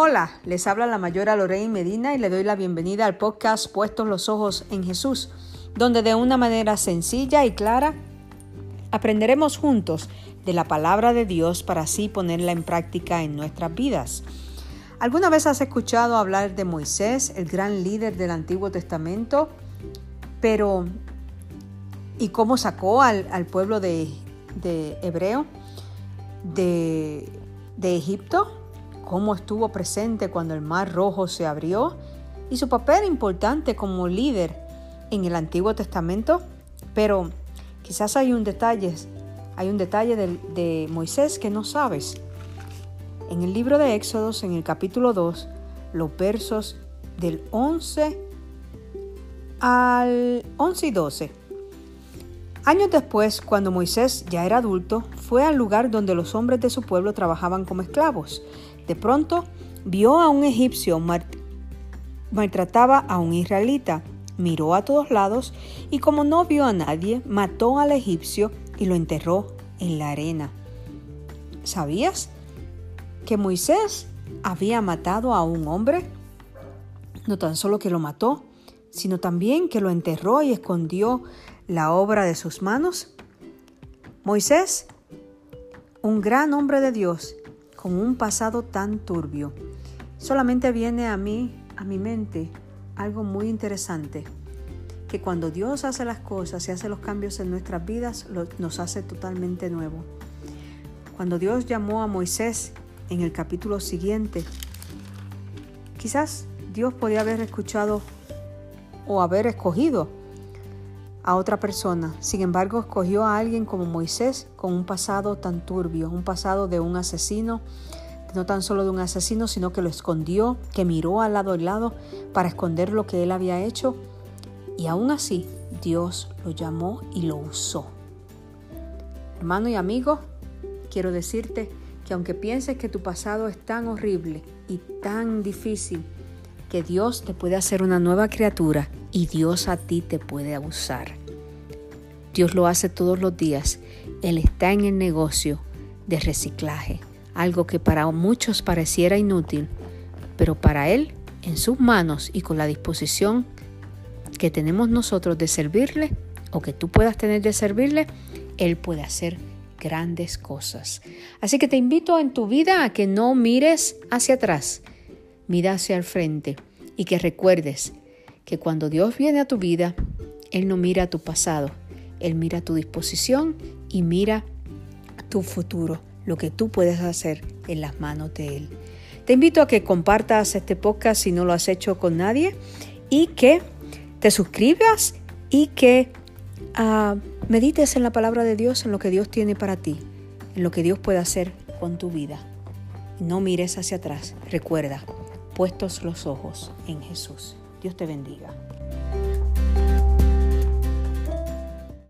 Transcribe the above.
Hola, les habla la mayora Lorraine Medina y le doy la bienvenida al podcast Puestos los Ojos en Jesús, donde de una manera sencilla y clara aprenderemos juntos de la palabra de Dios para así ponerla en práctica en nuestras vidas. ¿Alguna vez has escuchado hablar de Moisés, el gran líder del Antiguo Testamento? Pero, ¿y cómo sacó al, pueblo de, hebreo de, de Egipto? ¿Cómo estuvo presente cuando el Mar Rojo se abrió? Y su papel importante como líder en el Antiguo Testamento. Pero quizás hay un detalle, hay un detalle de, de Moisés que no sabes. En el libro de Éxodos, en el capítulo 2, los versos del 11 al 11 y 12. Años después, cuando Moisés ya era adulto, fue al lugar donde los hombres de su pueblo trabajaban como esclavos. De pronto, vio a un egipcio maltrataba a un israelita. Miró a todos lados y como no vio a nadie, mató al egipcio y lo enterró en la arena. ¿Sabías que Moisés había matado a un hombre? No tan solo que lo mató, sino también que lo enterró y escondió la obra de sus manos. Moisés, un gran hombre de Dios, con un pasado tan turbio, solamente viene a mí, a mi mente, algo muy interesante, que cuando Dios hace las cosas y hace los cambios en nuestras vidas, nos hace totalmente nuevo. Cuando Dios llamó a Moisés en el capítulo siguiente. Quizás Dios podía haber escuchado o haber escogido a otra persona. Sin embargo, escogió a alguien como Moisés con un pasado tan turbio, un pasado de un asesino, no tan solo de un asesino, sino que lo escondió, que miró al lado y lado para esconder lo que él había hecho. Y aún así, Dios lo llamó y lo usó. Hermano y amigo, quiero decirte que aunque pienses que tu pasado es tan horrible y tan difícil, que Dios te puede hacer una nueva criatura y Dios a ti te puede abusar. Dios lo hace todos los días. Él está en el negocio de reciclaje, algo que para muchos pareciera inútil, pero para Él, en sus manos y con la disposición que tenemos nosotros de servirle o que tú puedas tener de servirle, Él puede hacer grandes cosas. Así que te invito en tu vida a que no mires hacia atrás, mira hacia el frente y que recuerdes que cuando Dios viene a tu vida, Él no mira tu pasado, Él mira tu disposición y mira tu futuro, lo que tú puedes hacer en las manos de Él. Te invito a que compartas este podcast si no lo has hecho con nadie y que te suscribas y que uh, medites en la palabra de Dios, en lo que Dios tiene para ti, en lo que Dios puede hacer con tu vida. No mires hacia atrás. Recuerda, puestos los ojos en Jesús. Dios te bendiga.